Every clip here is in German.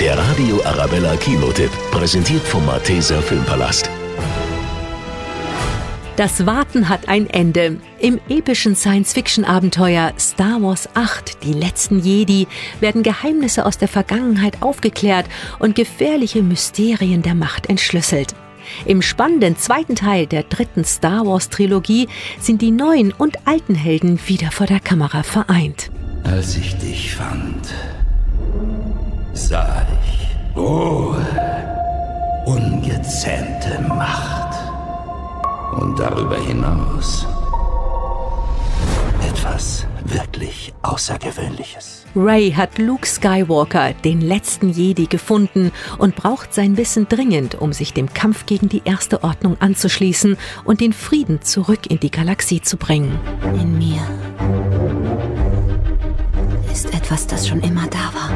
Der Radio Arabella Kinotipp, präsentiert vom Malteser Filmpalast. Das Warten hat ein Ende. Im epischen Science-Fiction-Abenteuer Star Wars 8, die letzten Jedi, werden Geheimnisse aus der Vergangenheit aufgeklärt und gefährliche Mysterien der Macht entschlüsselt. Im spannenden zweiten Teil der dritten Star Wars-Trilogie sind die neuen und alten Helden wieder vor der Kamera vereint. Als ich dich fand, sah ich Ruhe, ungezähmte Macht und darüber hinaus etwas wirklich Außergewöhnliches. Ray hat Luke Skywalker, den letzten Jedi, gefunden und braucht sein Wissen dringend, um sich dem Kampf gegen die Erste Ordnung anzuschließen und den Frieden zurück in die Galaxie zu bringen. In mir etwas, das schon immer da war.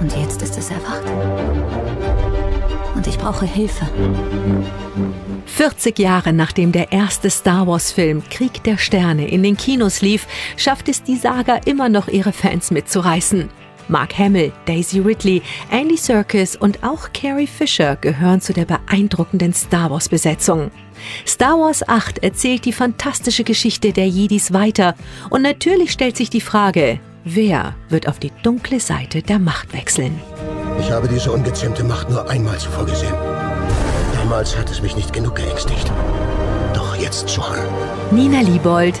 Und jetzt ist es erwacht. Und ich brauche Hilfe. 40 Jahre nachdem der erste Star Wars-Film Krieg der Sterne in den Kinos lief, schafft es die Saga immer noch ihre Fans mitzureißen. Mark Hamill, Daisy Ridley, Andy Serkis und auch Carrie Fisher gehören zu der beeindruckenden Star Wars-Besetzung. Star Wars 8 erzählt die fantastische Geschichte der Jedis weiter und natürlich stellt sich die Frage, wer wird auf die dunkle Seite der Macht wechseln? Ich habe diese ungezähmte Macht nur einmal zuvor gesehen. Damals hat es mich nicht genug geängstigt. Doch jetzt schon. Nina Liebold,